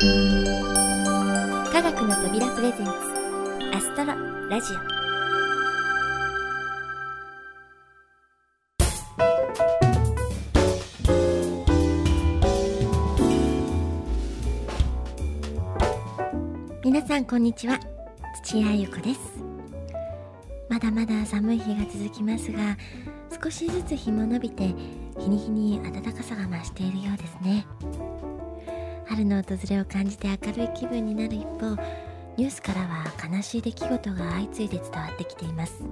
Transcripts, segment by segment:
科学の扉プレゼンツアストロラジオ。皆さんこんにちは。土屋ゆ子です。まだまだ寒い日が続きますが少しずつ日も伸びて日に日に暖かさが増しているようですね。春の訪れを感じて明るい気分になる一方ニュースからは悲しい出来事が相次いで伝わってきています。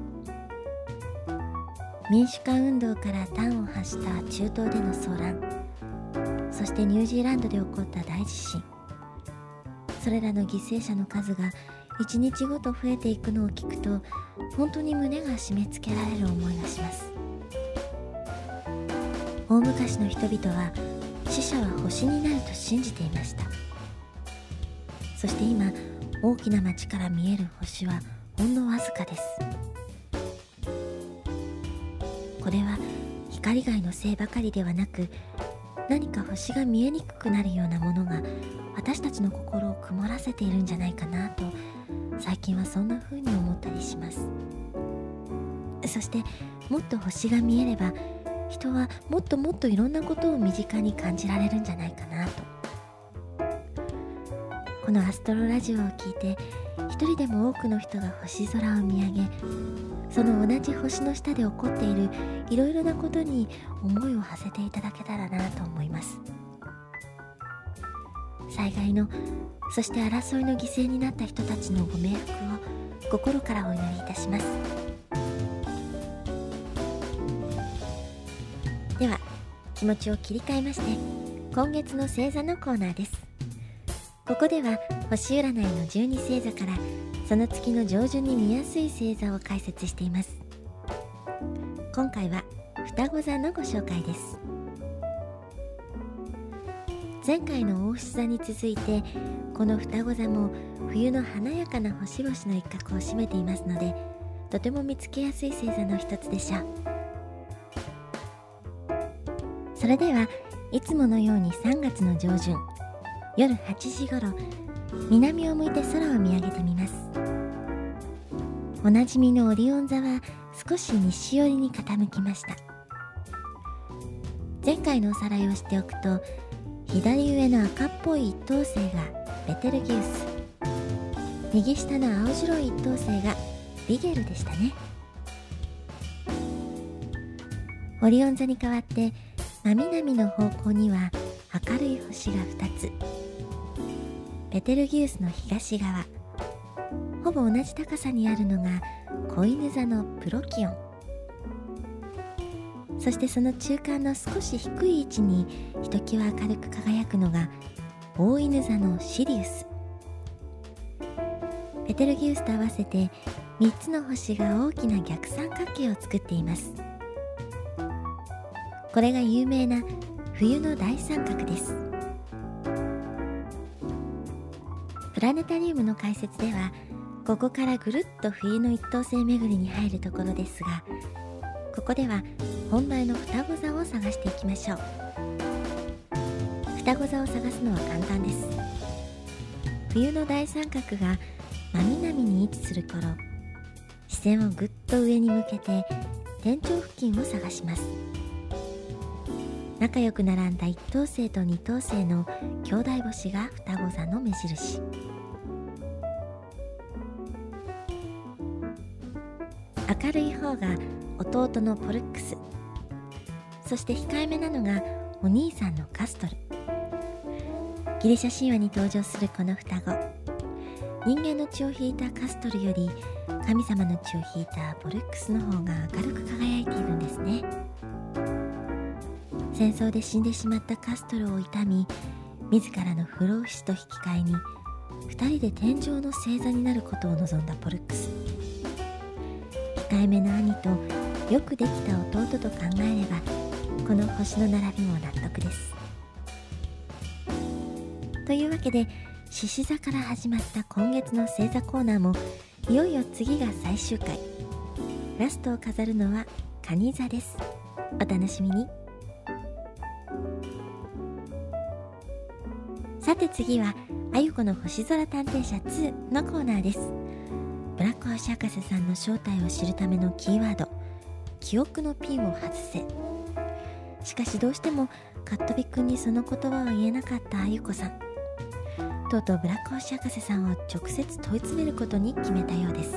民主化運動から端を発した中東での騒乱そしてニュージーランドで起こった大地震それらの犠牲者の数が一日ごと増えていくのを聞くと本当に胸が締め付けられる思いがします。大昔の人々は死者は星になると信じていました。そして今大きな町から見える星はほんのわずかです。これは光害のせいばかりではなく何か星が見えにくくなるようなものが私たちの心を曇らせているんじゃないかなと最近はそんな風に思ったりします。そしてもっと星が見えれば人はもっともっといろんなことを身近に感じられるんじゃないかなと。このアストロラジオを聞いて一人でも多くの人が星空を見上げその同じ星の下で起こっているいろいろなことに思いを馳せていただけたらなと思います。災害のそして争いの犠牲になった人たちのご冥福を心からお祈りいたします。では気持ちを切り替えまして今月の星座のコーナーです。ここでは星占いの12星座からその月の上旬に見やすい星座を解説しています。今回は双子座のご紹介です。前回の大牛座に続いてこの双子座も冬の華やかな星々の一角を占めていますのでとても見つけやすい星座の一つでしょう。それではいつものように3月の上旬夜8時ごろ南を向いて空を見上げてみます。おなじみのオリオン座は少し西寄りに傾きました。前回のおさらいをしておくと左上の赤っぽい一等星がベテルギウス。右下の青白い一等星がビゲルでしたね。オリオン座に代わって真南の方向には明るい星が2つ。ベテルギウスの東側。ほぼ同じ高さにあるのが子犬座のプロキオン。そしてその中間の少し低い位置にひときわ明るく輝くのが大犬座のシリウス。ベテルギウスと合わせて3つの星が大きな逆三角形を作っています。これが有名な冬の大三角です。プラネタリウムの解説ではここからぐるっと冬の一等星巡りに入るところですがここでは本題の双子座を探していきましょう。双子座を探すのは簡単です。冬の大三角が真南に位置する頃視線をぐっと上に向けて天頂付近を探します。仲良く並んだ一等星と二等星の兄弟星が双子座の目印。明るい方が弟のポルックス。そして控えめなのがお兄さんのカストル。ギリシャ神話に登場するこの双子。人間の血を引いたカストルより神様の血を引いたポルックスの方が明るく輝いているんですね。戦争で死んでしまったカストルを悼み自らの不老不死と引き換えに2人で天井の星座になることを望んだポルックス。控えめな兄とよくできた弟と考えればこの星の並びも納得です。というわけで獅子座から始まった今月の星座コーナーもいよいよ次が最終回。ラストを飾るのは蟹座です。お楽しみに。さて次はあゆこの星空探偵社2のコーナーです。ブラック星博士さんの正体を知るためのキーワード記憶のピンを外せ。しかしどうしてもカットビくんにその言葉を言えなかったあゆこさん。とうとうブラック星博士さんを直接問い詰めることに決めたようです。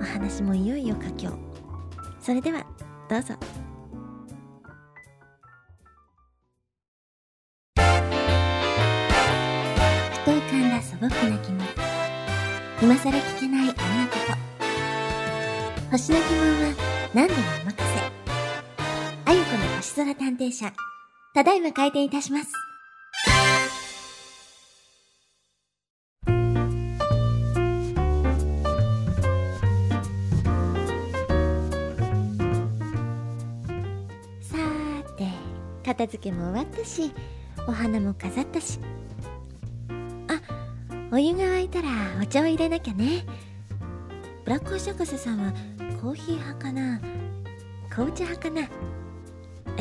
お話もいよいよ佳境。それではどうぞ。素朴な疑問今更聞けないあんなこと。星の疑問は何でもお任せ。あゆこの星空探偵社。ただいま開店いたします。さて片付けも終わったしお花も飾ったし。お湯が沸いたらお茶を入れなきゃね。ブラック星博士さんはコーヒー派かな？紅茶派かな？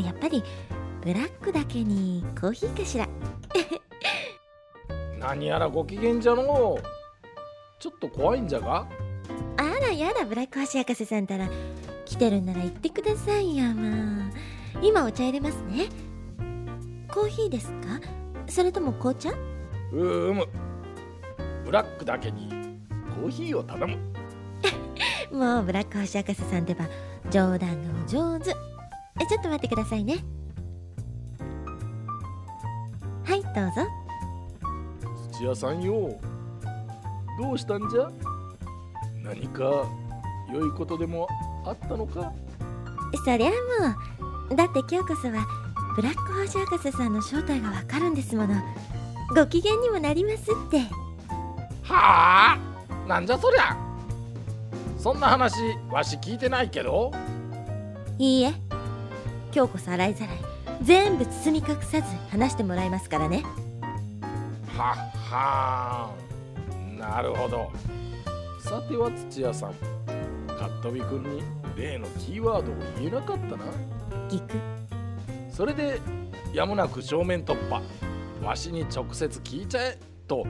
やっぱりブラックだけにコーヒーかしら？何やらご機嫌じゃのう。ちょっと怖いんじゃが？あらやだブラック星博士さんたら来てるんなら言ってくださいよまあ今お茶入れますね。コーヒーですか？それとも紅茶？うーむブラックだけにコーヒーを頼む。もうブラック星博士さんでは冗談がお上手。えちょっと待ってくださいね。はいどうぞ。土屋さんよ。どうしたんじゃ？何か良いことでもあったのか？そりゃもう。だって今日こそはブラック星博士さんの正体がわかるんですもの。ご機嫌にもなりますってはあ？なんじゃそりゃ？そんな話わし聞いてないけど。いいえ。今日こそ洗いざらい。全部包み隠さず話してもらいますからね。はっはーなるほど。さては土屋さん。カットビ君に例のキーワードを言えなかったな。ギク。それでやむなく正面突破。わしに直接聞いちゃえ。と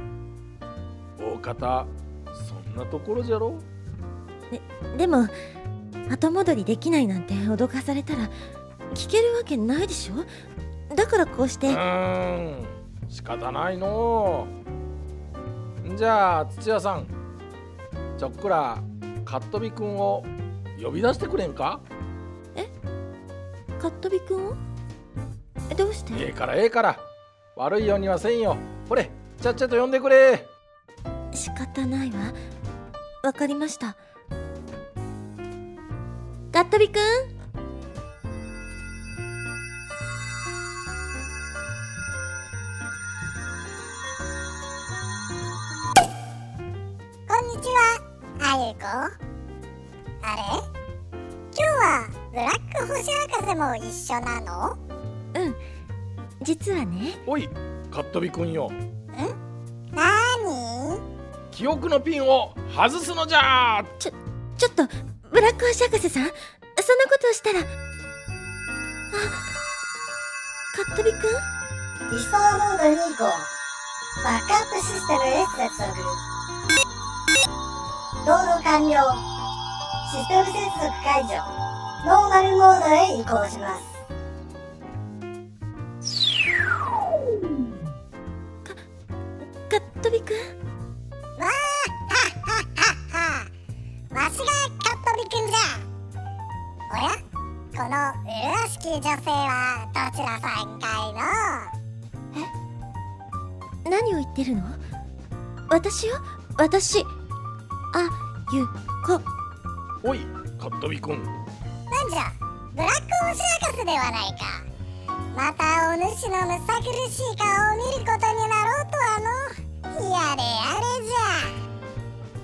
大方そんなところじゃろ？でも後戻りできないなんて脅かされたら聞けるわけないでしょ？だからこうしうてーん仕方ないの。うじゃあ土屋さんちょっくらカットビ君を呼び出してくれんか？カットビくんを？どうして？ええからええから。悪いようにはせんよ。ほれちゃっちゃと呼んでくれ仕方ないわ。わかりました。カットビくんこんにちは、あゆこ。あれ？今日はブラック星博士も一緒なの？うん。実はね。おいカットビ君よ。なーに記憶のピンを外すのじゃちょっとブラック星博士さんそんなことをしたらあカットビくん？理想モードに行こう。バックアップシステムへ接続。ロード完了。システム接続解除。ノーマルモードへ移行します。カットビくん？女性はどちらさんかいの？何を言ってるの？私よ？私。あゆこ。おいカットビ君なんじゃ？ブラック星博士ではないか。またお主のむさ苦しい顔を見ることになろうとはの。やれやれじ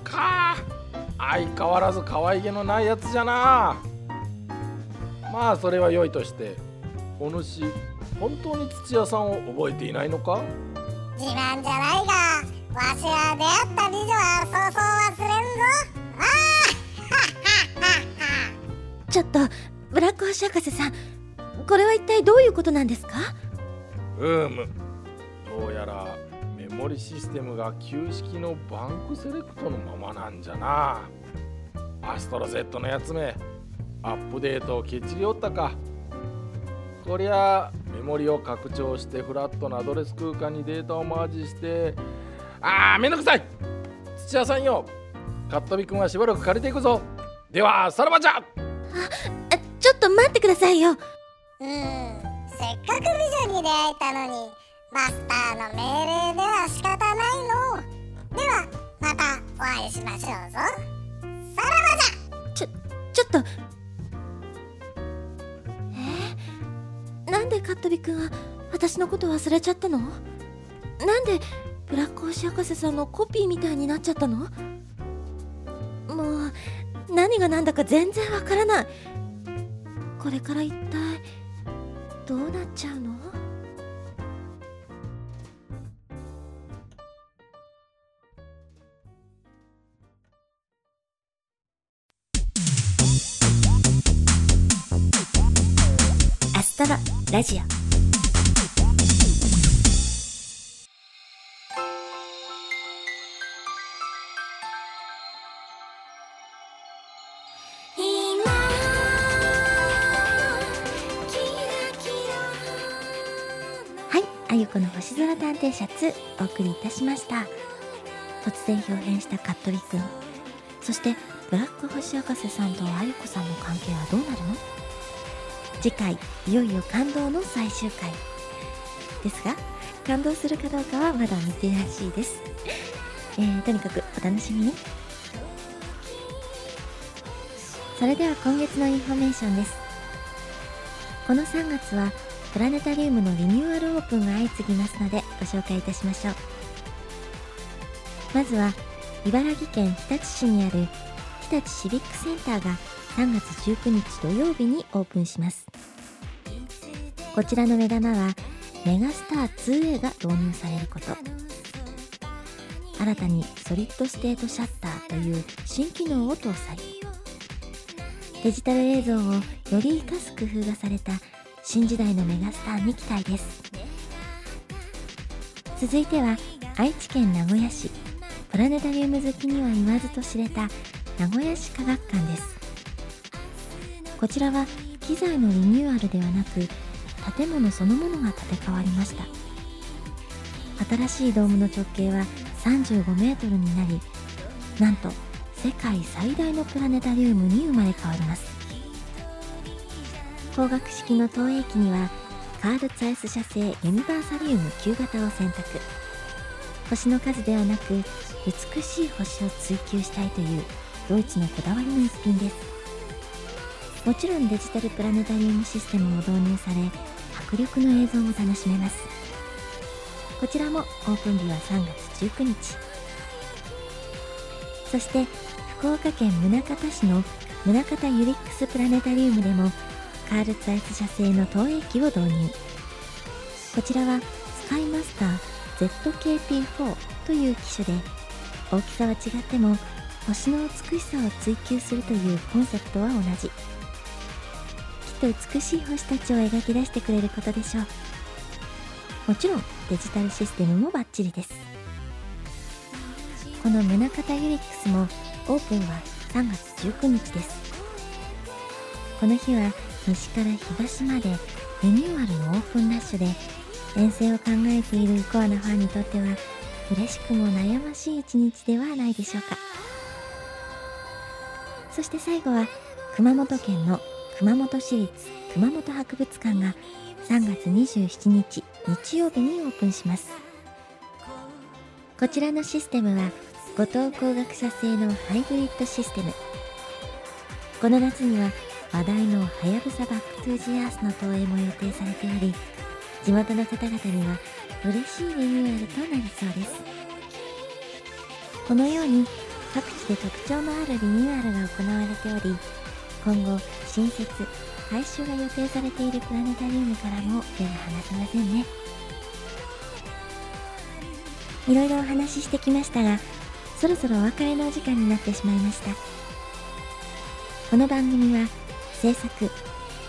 かあ。相変わらず可愛げのないやつじゃなまあそれは良いとしてお主本当に土屋さんを覚えていないのか？ゃ自慢じゃないがわしは出会った美女はそうそう忘れんぞ。あ！ちょっとブラック星博士さんこれは一体どういうことなんですか？うーむ。どうやらモリシステムが旧式のバンクセレクトのままなんじゃな。アストロ Z のやつめアップデートをケチりおったか。こりゃメモリを拡張してフラットなアドレス空間にデータをマージして。あーめんどくさい。土屋さんよ。カットビ君はしばらく借りていくぞ。ではさらばじゃ。あちょっと待ってくださいよ。うんせっかく美女に出会えたのにマスターの命令では仕方ないの。ではまたお会いしましょうぞ。さらばじゃ。ちょちょっとなんでカットビ君は私のこと忘れちゃったの？なんでブラック星博士さんのコピーみたいになっちゃったの？もう何が何だか全然わからない。これから一体どうなっちゃうの？ラジオ。はい、あゆこの星空探偵シャツお送りいたしました。突然表変したカットリくん。そしてブラック星博士さんとあゆこさんの関係はどうなるの？次回いよいよ感動の最終回。ですが感動するかどうかはまだ未定らしいです、えー、とにかくお楽しみに。それでは今月のインフォメーションです。この3月はプラネタリウムのリニューアルオープンが相次ぎますのでご紹介いたしましょう。まずは茨城県日立市にある日立シビックセンターが3月19日土曜日にオープンします。こちらの目玉はメガスター 2A が導入されること。新たにソリッドステートシャッターという新機能を搭載。デジタル映像をより活かす工夫がされた新時代のメガスターに期待です。続いては愛知県名古屋市。プラネタリウム好きには言わずと知れた名古屋市科学館です。こちらは機材のリニューアルではなく建物そのものが建て替わりました。新しいドームの直径は35メートルになりなんと世界最大のプラネタリウムに生まれ変わります。光学式の投影機にはカール・ツァイス社製ユニバーサリウム旧型を選択。星の数ではなく美しい星を追求したいというドイツのこだわりの一品です。もちろんデジタルプラネタリウムシステムも導入され迫力の映像を楽しめます。こちらもオープン日は3月19日。そして福岡県宗像市の宗像ユリックスプラネタリウムでもカールツアイス社製の投影機を導入。こちらはスカイマスター ZKP4 という機種で大きさは違っても星の美しさを追求するというコンセプトは同じ。きっと美しい星たちを描き出してくれることでしょう。もちろんデジタルシステムもバッチリです。この宗像ユリックスもオープンは3月19日です。この日は西から東までリニューアルのオープンラッシュで遠征を考えているコアなファンにとっては嬉しくも悩ましい一日ではないでしょうか。そして最後は熊本県の熊本市立熊本博物館が3月27日日曜日にオープンします。こちらのシステムは五藤光学社製のハイブリッドシステム。この夏には話題のはやぶさバックトゥジアースの投影も予定されており地元の方々には嬉しいリニューアルとなりそうです。このように各地で特徴のあるリニューアルが行われており今後新設改修が予定されているプラネタリウムからも目が離せませんね。いろいろお話ししてきましたがそろそろお別れのお時間になってしまいました。この番組は制作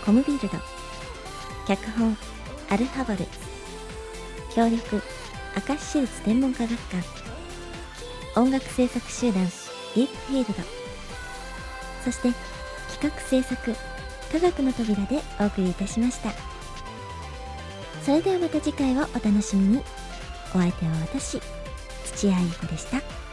コムビルド脚本アルファボル協力明石市立天文科学館音楽制作集団ディープフィールドそして企画制作科学の扉でお送りいたしましたそれではまた次回をお楽しみにお相手は私土屋ゆ子でした。